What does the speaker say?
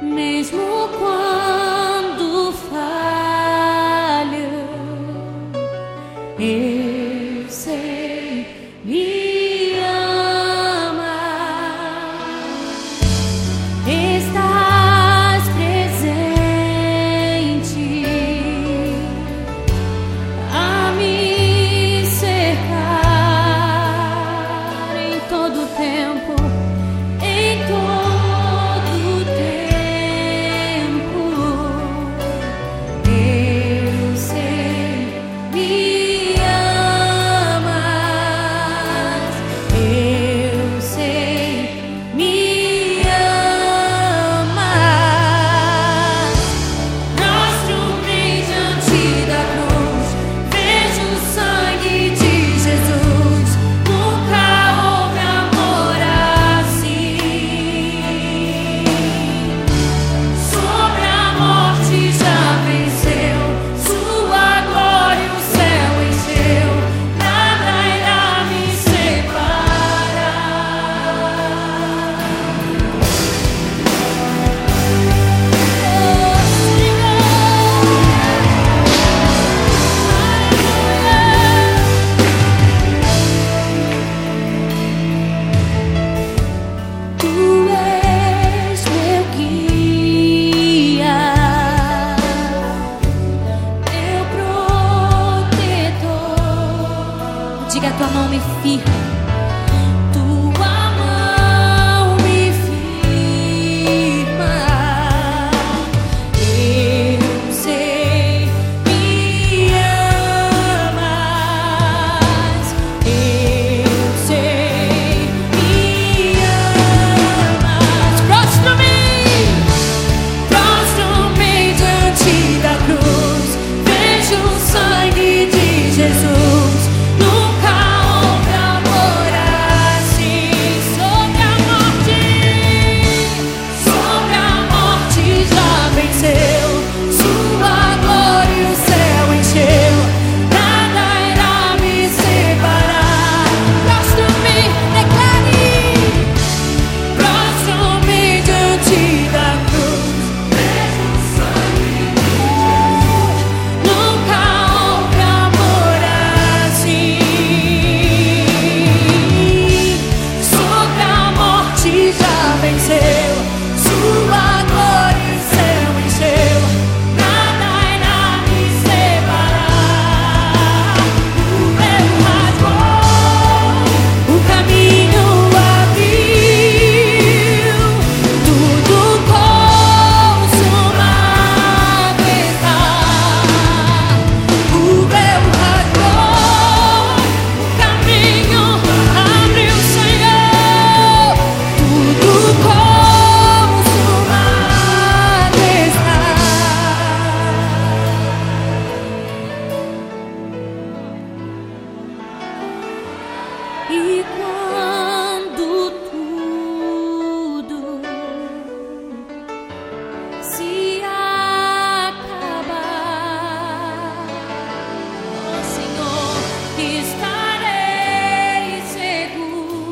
mesmo E quando tudo se acabar, oh Senhor, estarei seguro.